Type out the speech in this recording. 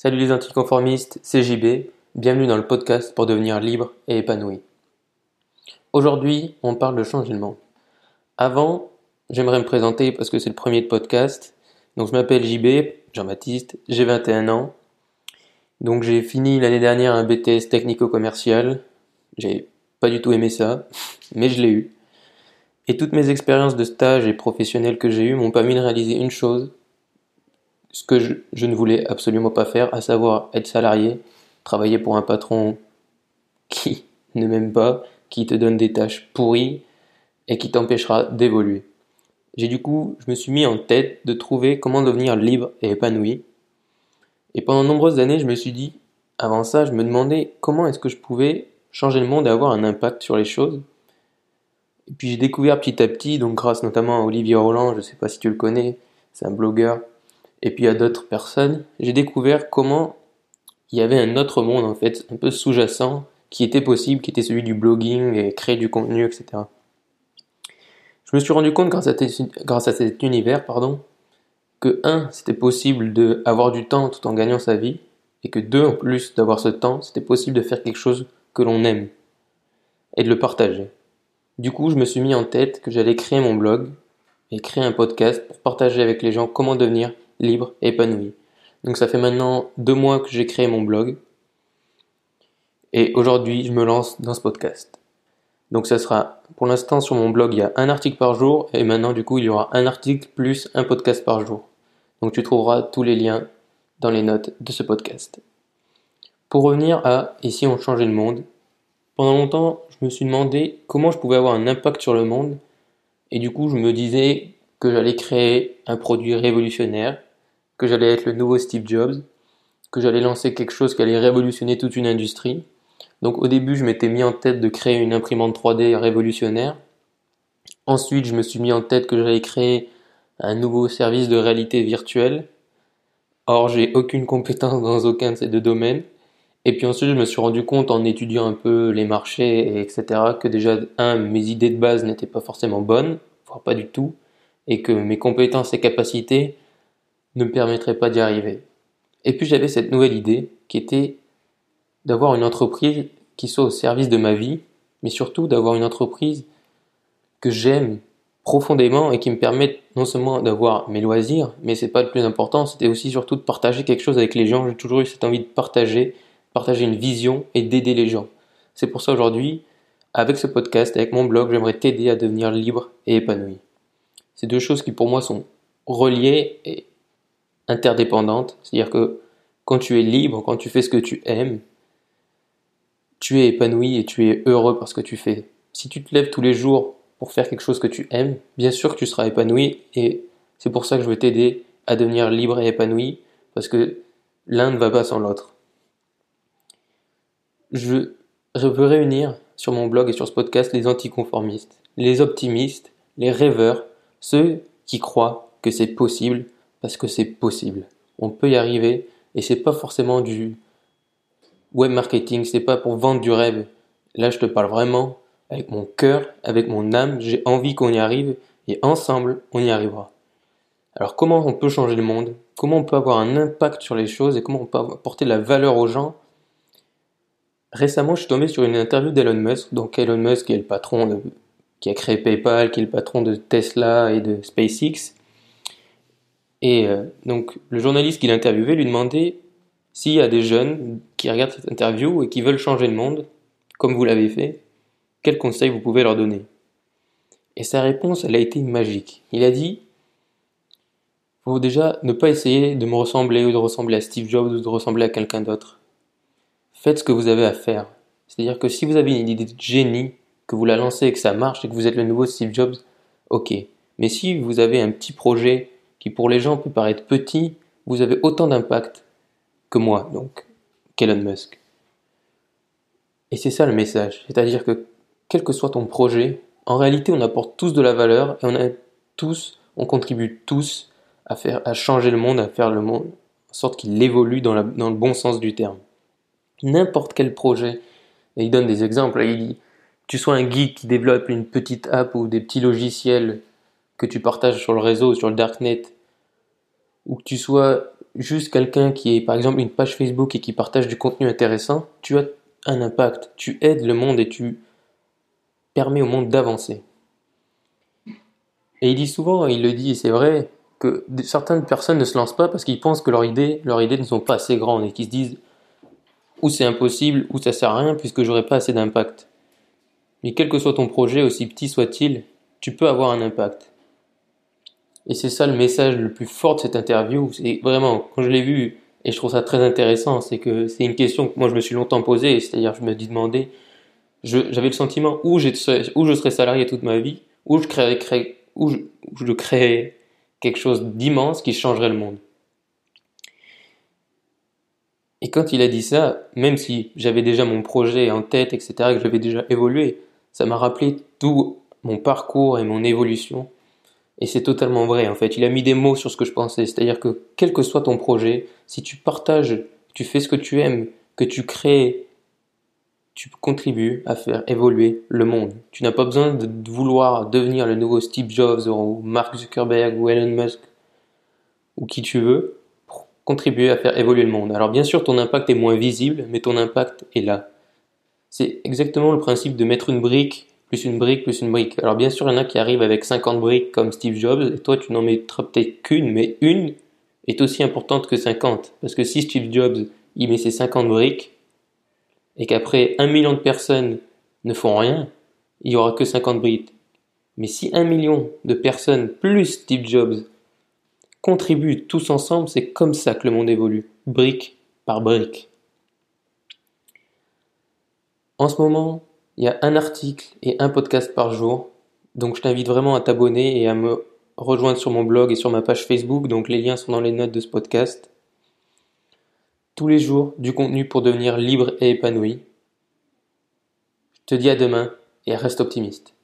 Salut les anticonformistes, c'est JB, bienvenue dans le podcast pour devenir libre et épanoui. Aujourd'hui, on parle de monde. Avant, j'aimerais me présenter parce que c'est le premier de podcast. Donc je m'appelle JB, Jean-Baptiste, j'ai 21 ans. Donc j'ai fini l'année dernière un BTS technico-commercial. J'ai pas du tout aimé ça, mais je l'ai eu. Et toutes mes expériences de stage et professionnelles que j'ai eues m'ont permis de réaliser une chose, ce que je, ne voulais absolument pas faire, à savoir être salarié, travailler pour un patron qui ne m'aime pas, qui te donne des tâches pourries et qui t'empêchera d'évoluer. J'ai du coup, je me suis mis en tête de trouver comment devenir libre et épanoui. Et pendant de nombreuses années, je me suis dit, avant ça, je me demandais comment est-ce que je pouvais changer le monde et avoir un impact sur les choses. Et puis j'ai découvert petit à petit, donc grâce notamment à Olivier Roland, je ne sais pas si tu le connais, c'est un blogueur, et puis à d'autres personnes, j'ai découvert comment il y avait un autre monde en fait, un peu sous-jacent, qui était possible, qui était celui du blogging et créer du contenu, etc. Je me suis rendu compte grâce à, cet univers, pardon, que un, c'était possible d'avoir du temps tout en gagnant sa vie, et que deux, en plus d'avoir ce temps, c'était possible de faire quelque chose que l'on aime et de le partager. Du coup, je me suis mis en tête que j'allais créer mon blog et créer un podcast pour partager avec les gens comment devenir libre épanoui. Donc ça fait maintenant deux mois que j'ai créé mon blog. Et aujourd'hui, je me lance dans ce podcast. Donc ça sera, pour l'instant, sur mon blog, il y a un article par jour. Et maintenant, du coup, il y aura un article plus un podcast par jour. Donc tu trouveras tous les liens dans les notes de ce podcast. Pour revenir à Ici on changeait le monde, pendant longtemps, je me suis demandé comment je pouvais avoir un impact sur le monde. Et du coup, je me disais que j'allais créer un produit révolutionnaire que j'allais être le nouveau Steve Jobs, que j'allais lancer quelque chose qui allait révolutionner toute une industrie. Donc au début, je m'étais mis en tête de créer une imprimante 3D révolutionnaire. Ensuite, je me suis mis en tête que j'allais créer un nouveau service de réalité virtuelle. Or, j'ai aucune compétence dans aucun de ces deux domaines. Et puis ensuite, je me suis rendu compte en étudiant un peu les marchés, etc., que déjà, un, mes idées de base n'étaient pas forcément bonnes, voire pas du tout, et que mes compétences et capacités ne me permettrait pas d'y arriver. Et puis j'avais cette nouvelle idée qui était d'avoir une entreprise qui soit au service de ma vie, mais surtout d'avoir une entreprise que j'aime profondément et qui me permette non seulement d'avoir mes loisirs, mais c'est pas le plus important, c'était aussi surtout de partager quelque chose avec les gens. J'ai toujours eu cette envie de partager, partager une vision et d'aider les gens. C'est pour ça aujourd'hui, avec ce podcast, avec mon blog, j'aimerais t'aider à devenir libre et épanoui. Ces deux choses qui pour moi sont reliées et interdépendante. C'est-à-dire que quand tu es libre, quand tu fais ce que tu aimes, tu es épanoui et tu es heureux parce que tu fais. Si tu te lèves tous les jours pour faire quelque chose que tu aimes, bien sûr que tu seras épanoui et c'est pour ça que je veux t'aider à devenir libre et épanoui parce que l'un ne va pas sans l'autre. Je veux réunir sur mon blog et sur ce podcast les anticonformistes, les optimistes, les rêveurs, ceux qui croient que c'est possible parce que c'est possible. On peut y arriver et c'est pas forcément du web marketing, c'est pas pour vendre du rêve. Là, je te parle vraiment avec mon cœur, avec mon âme, j'ai envie qu'on y arrive et ensemble, on y arrivera. Alors, comment on peut changer le monde? Comment on peut avoir un impact sur les choses et comment on peut apporter de la valeur aux gens? Récemment, je suis tombé sur une interview d'Elon Musk. Donc, Elon Musk qui est le patron de, qui a créé PayPal, qui est le patron de Tesla et de SpaceX. Et euh, donc le journaliste qui l'a interviewé lui demandait s'il y a des jeunes qui regardent cette interview et qui veulent changer le monde, comme vous l'avez fait, quels conseils vous pouvez leur donner? Et sa réponse, elle a été magique. Il a dit faut déjà ne pas essayer de me ressembler ou de ressembler à Steve Jobs ou de ressembler à quelqu'un d'autre. Faites ce que vous avez à faire. C'est-à-dire que si vous avez une idée de génie, que vous la lancez et que ça marche et que vous êtes le nouveau Steve Jobs, ok. Mais si vous avez un petit projet qui pour les gens peut paraître petit, vous avez autant d'impact que moi, donc qu'Elon Musk. Et c'est ça le message, c'est-à-dire que quel que soit ton projet, en réalité on apporte tous de la valeur et on a tous, on contribue tous à faire, changer le monde, à faire le monde en sorte qu'il évolue dans, dans le bon sens du terme. N'importe quel projet, et il donne des exemples, il dit, tu sois un geek qui développe une petite app ou des petits logiciels que tu partages sur le réseau, sur le darknet, ou que tu sois juste quelqu'un qui est par exemple une page Facebook et qui partage du contenu intéressant, tu as un impact, tu aides le monde et tu permets au monde d'avancer. Et il dit souvent, il le dit et c'est vrai, que certaines personnes ne se lancent pas parce qu'ils pensent que leurs idées, leurs idées ne sont pas assez grandes et qu'ils se disent ou c'est impossible ou ça sert à rien puisque j'aurai pas assez d'impact. Mais quel que soit ton projet, aussi petit soit-il, tu peux avoir un impact. Et c'est ça le message le plus fort de cette interview. C'est vraiment, quand je l'ai vu, et je trouve ça très intéressant, c'est que c'est une question que moi je me suis longtemps posée, c'est-à-dire je me dis demandé, j'avais le sentiment où, je serais salarié toute ma vie, où je créerais, où je créerais quelque chose d'immense qui changerait le monde. Et quand il a dit ça, même si j'avais déjà mon projet en tête, etc., que j'avais déjà évolué, ça m'a rappelé tout mon parcours et mon évolution. Et c'est totalement vrai, en fait. Il a mis des mots sur ce que je pensais. C'est-à-dire que quel que soit ton projet, si tu partages, tu fais ce que tu aimes, que tu crées, tu contribues à faire évoluer le monde. Tu n'as pas besoin de vouloir devenir le nouveau Steve Jobs ou Mark Zuckerberg ou Elon Musk ou qui tu veux contribuer à faire évoluer le monde. Alors bien sûr, ton impact est moins visible, mais ton impact est là. C'est exactement le principe de mettre une brique, plus une brique, plus une brique. Alors bien sûr, il y en a qui arrivent avec 50 briques comme Steve Jobs, et toi tu n'en mettras peut-être qu'une, mais une est aussi importante que 50. Parce que si Steve Jobs, il met ses 50 briques, et qu'après un million de personnes ne font rien, il y aura que 50 briques. Mais si un million de personnes plus Steve Jobs contribuent tous ensemble, c'est comme ça que le monde évolue, brique par brique. En ce moment, il y a un article et un podcast par jour, donc je t'invite vraiment à t'abonner et à me rejoindre sur mon blog et sur ma page Facebook, donc les liens sont dans les notes de ce podcast. Tous les jours, du contenu pour devenir libre et épanoui. Je te dis à demain et reste optimiste.